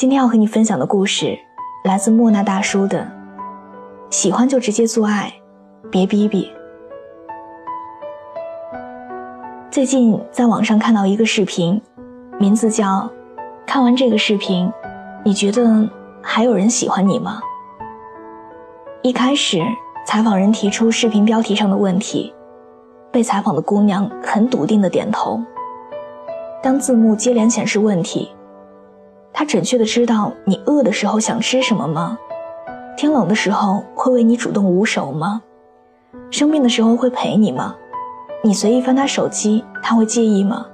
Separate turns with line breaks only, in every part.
今天要和你分享的故事，来自莫那大叔的。喜欢就直接做爱，别逼逼。最近在网上看到一个视频，名字叫“看完这个视频，你觉得还有人喜欢你吗？”一开始，采访人提出视频标题上的问题，被采访的姑娘很笃定的点头。当字幕接连显示问题。他准确的知道你饿的时候想吃什么吗？天冷的时候会为你主动捂手吗？生病的时候会陪你吗？你随意翻他手机，他会介意吗？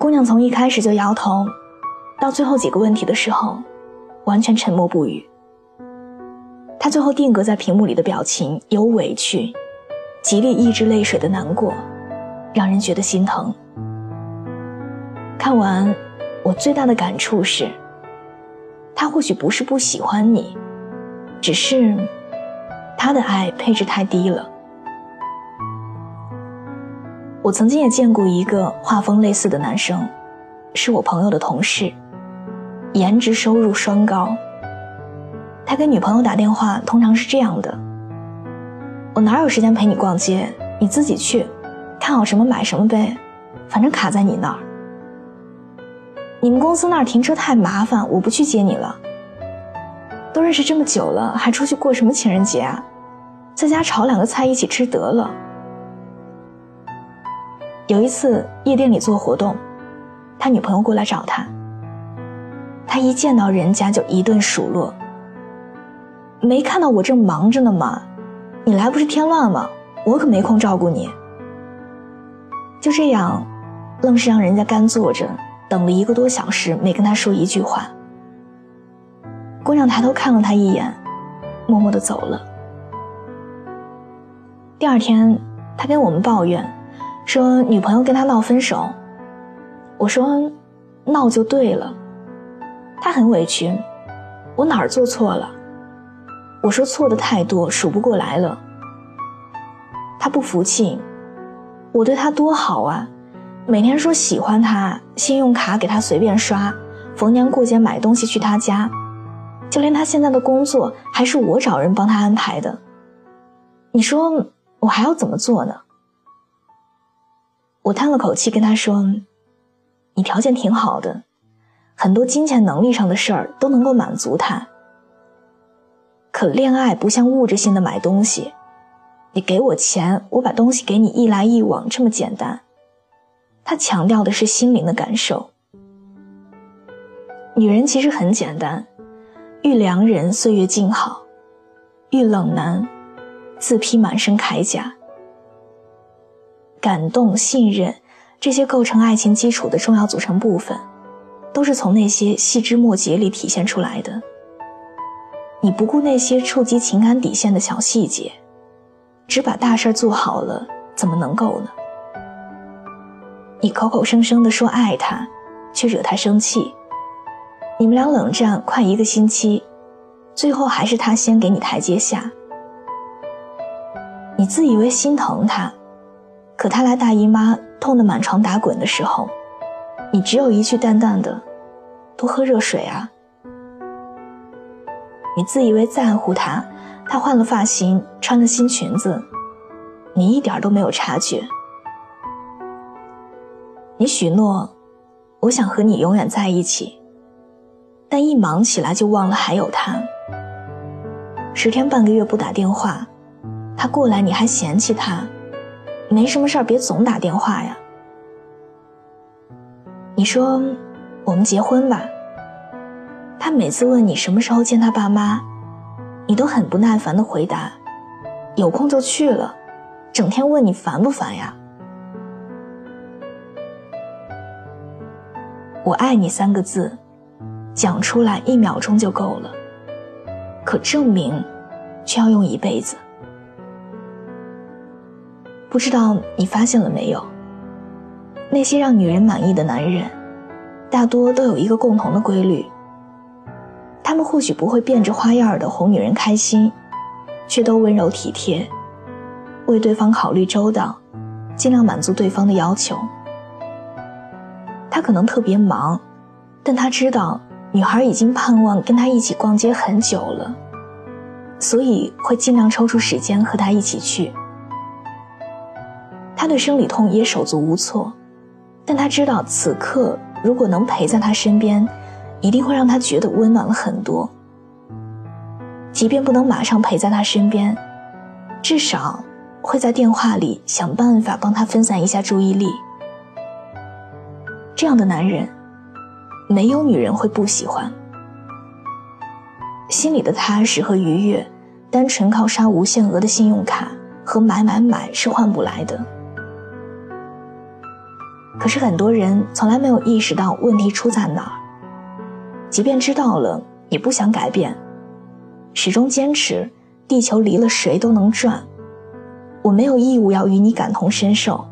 姑娘从一开始就摇头，到最后几个问题的时候，完全沉默不语。他最后定格在屏幕里的表情有委屈，极力抑制泪水的难过，让人觉得心疼。看完。我最大的感触是，他或许不是不喜欢你，只是他的爱配置太低了。我曾经也见过一个画风类似的男生，是我朋友的同事，颜值收入双高。他给女朋友打电话通常是这样的：“我哪有时间陪你逛街？你自己去，看好什么买什么呗，反正卡在你那儿。”你们公司那儿停车太麻烦，我不去接你了。都认识这么久了，还出去过什么情人节啊？在家炒两个菜一起吃得了。有一次夜店里做活动，他女朋友过来找他，他一见到人家就一顿数落。没看到我正忙着呢吗？你来不是添乱吗？我可没空照顾你。就这样，愣是让人家干坐着。等了一个多小时，没跟他说一句话。姑娘抬头看了他一眼，默默的走了。第二天，他跟我们抱怨，说女朋友跟他闹分手。我说，闹就对了。他很委屈，我哪儿做错了？我说错的太多，数不过来了。他不服气，我对他多好啊。每天说喜欢他，信用卡给他随便刷，逢年过节买东西去他家，就连他现在的工作还是我找人帮他安排的。你说我还要怎么做呢？我叹了口气跟他说：“你条件挺好的，很多金钱能力上的事儿都能够满足他。可恋爱不像物质性的买东西，你给我钱，我把东西给你，一来一往这么简单。”他强调的是心灵的感受。女人其实很简单，遇良人岁月静好，遇冷男自披满身铠甲。感动、信任这些构成爱情基础的重要组成部分，都是从那些细枝末节里体现出来的。你不顾那些触及情感底线的小细节，只把大事做好了，怎么能够呢？你口口声声的说爱他，却惹他生气。你们俩冷战快一个星期，最后还是他先给你台阶下。你自以为心疼他，可他来大姨妈痛得满床打滚的时候，你只有一句淡淡的“多喝热水啊”。你自以为在乎他，他换了发型，穿了新裙子，你一点都没有察觉。你许诺，我想和你永远在一起，但一忙起来就忘了还有他。十天半个月不打电话，他过来你还嫌弃他，没什么事儿别总打电话呀。你说我们结婚吧，他每次问你什么时候见他爸妈，你都很不耐烦的回答，有空就去了，整天问你烦不烦呀？我爱你”三个字，讲出来一秒钟就够了，可证明却要用一辈子。不知道你发现了没有？那些让女人满意的男人，大多都有一个共同的规律：他们或许不会变着花样的哄女人开心，却都温柔体贴，为对方考虑周到，尽量满足对方的要求。他可能特别忙，但他知道女孩已经盼望跟他一起逛街很久了，所以会尽量抽出时间和他一起去。他对生理痛也手足无措，但他知道此刻如果能陪在他身边，一定会让他觉得温暖了很多。即便不能马上陪在他身边，至少会在电话里想办法帮他分散一下注意力。这样的男人，没有女人会不喜欢。心里的踏实和愉悦，单纯靠刷无限额的信用卡和买买买是换不来的。可是很多人从来没有意识到问题出在哪儿，即便知道了，也不想改变，始终坚持地球离了谁都能转，我没有义务要与你感同身受。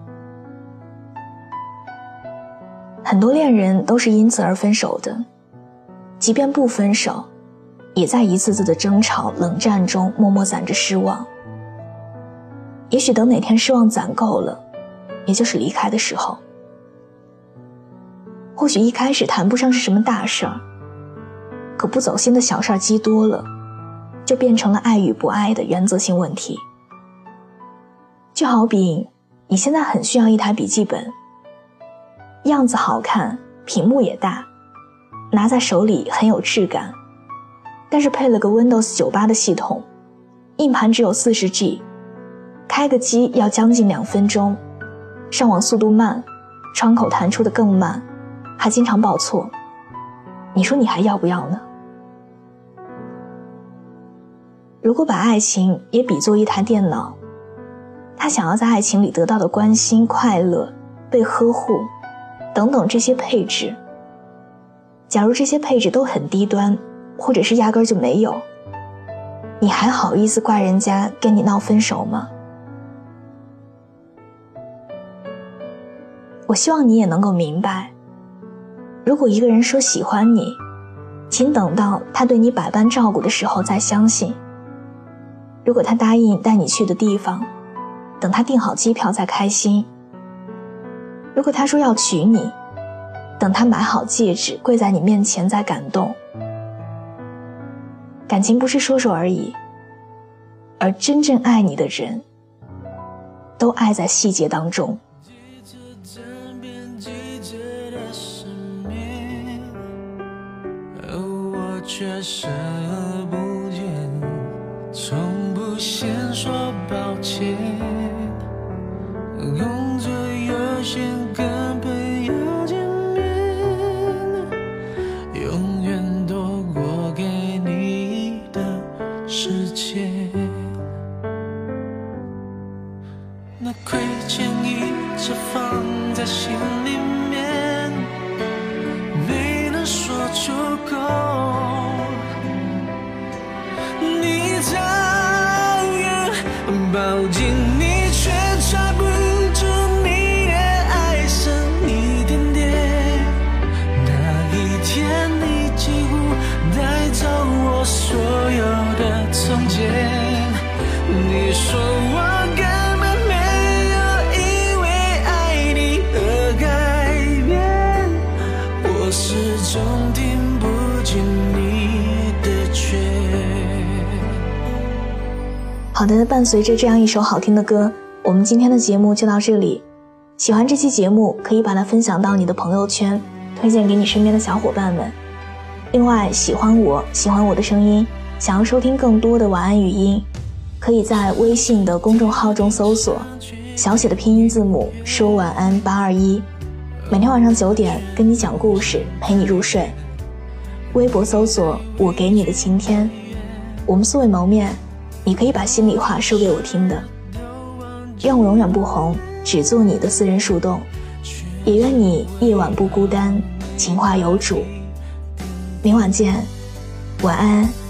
很多恋人都是因此而分手的，即便不分手，也在一次次的争吵、冷战中默默攒着失望。也许等哪天失望攒够了，也就是离开的时候。或许一开始谈不上是什么大事儿，可不走心的小事儿积多了，就变成了爱与不爱的原则性问题。就好比你现在很需要一台笔记本，样子好看，屏幕也大，拿在手里很有质感，但是配了个 Windows 九八的系统，硬盘只有四十 G，开个机要将近两分钟，上网速度慢，窗口弹出的更慢。还经常报错，你说你还要不要呢？如果把爱情也比作一台电脑，他想要在爱情里得到的关心、快乐、被呵护等等这些配置，假如这些配置都很低端，或者是压根就没有，你还好意思怪人家跟你闹分手吗？我希望你也能够明白。如果一个人说喜欢你，请等到他对你百般照顾的时候再相信。如果他答应带你去的地方，等他订好机票再开心。如果他说要娶你，等他买好戒指跪在你面前再感动。感情不是说说而已，而真正爱你的人，都爱在细节当中。却视而不先，跟朋友见面，永远多过给你的时间。那亏欠一直放在心里面，没能说出口。抱紧好的，伴随着这样一首好听的歌，我们今天的节目就到这里。喜欢这期节目，可以把它分享到你的朋友圈，推荐给你身边的小伙伴们。另外，喜欢我喜欢我的声音，想要收听更多的晚安语音，可以在微信的公众号中搜索小写的拼音字母说晚安八二一，每天晚上九点跟你讲故事，陪你入睡。微博搜索我给你的晴天，我们素未谋面。你可以把心里话说给我听的，愿我永远不红，只做你的私人树洞，也愿你夜晚不孤单，
情话有主。明晚见，晚安。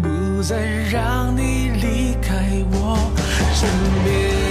不再让你离开我身边。